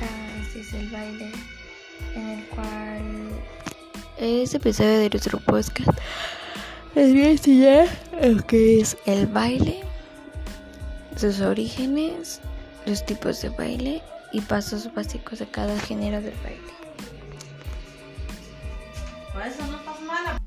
Ah, este es el baile en el cual este episodio de nuestro podcast les voy a enseñar lo que es el baile, sus orígenes, los tipos de baile y pasos básicos de cada género del baile. Por eso no pasa nada.